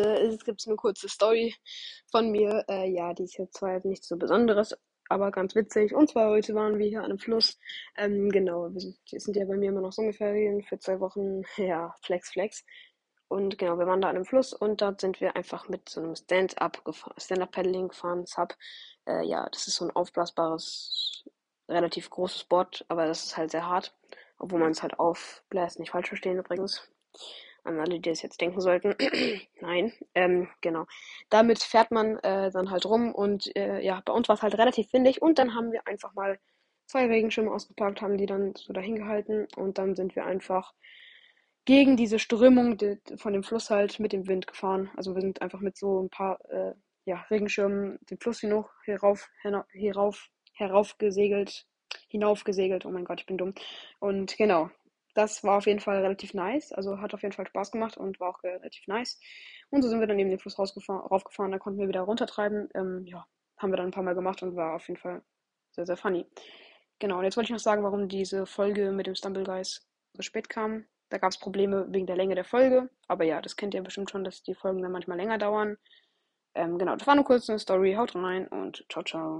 Es gibt eine kurze Story von mir. Äh, ja, die ist jetzt zwar nichts so Besonderes, aber ganz witzig. Und zwar heute waren wir hier an einem Fluss. Ähm, genau, wir sind, sind ja bei mir immer noch Sommerferien für zwei Wochen. Ja, Flex, Flex. Und genau, wir waren da an einem Fluss und dort sind wir einfach mit so einem Stand-up Stand-up-Paddling gefahren, Sub. Äh, ja, das ist so ein aufblasbares, relativ großes Board, aber das ist halt sehr hart. Obwohl man es halt aufbläst, nicht falsch verstehen übrigens an alle, die das jetzt denken sollten. Nein, ähm, genau. Damit fährt man äh, dann halt rum und äh, ja, bei uns war es halt relativ windig und dann haben wir einfach mal zwei Regenschirme ausgepackt, haben die dann so dahin gehalten und dann sind wir einfach gegen diese Strömung de, von dem Fluss halt mit dem Wind gefahren. Also wir sind einfach mit so ein paar äh, ja, Regenschirmen den Fluss hinauf, herauf, herauf, herauf gesegelt, hinauf gesegelt. Oh mein Gott, ich bin dumm. Und genau, das war auf jeden Fall relativ nice. Also hat auf jeden Fall Spaß gemacht und war auch relativ nice. Und so sind wir dann eben den Fluss raufgefahren. Da konnten wir wieder runtertreiben. Ähm, ja, haben wir dann ein paar Mal gemacht und war auf jeden Fall sehr, sehr funny. Genau, und jetzt wollte ich noch sagen, warum diese Folge mit dem Stumble Guys so spät kam. Da gab es Probleme wegen der Länge der Folge. Aber ja, das kennt ihr bestimmt schon, dass die Folgen dann manchmal länger dauern. Ähm, genau, das war nur kurz eine Story. Haut rein und ciao, ciao.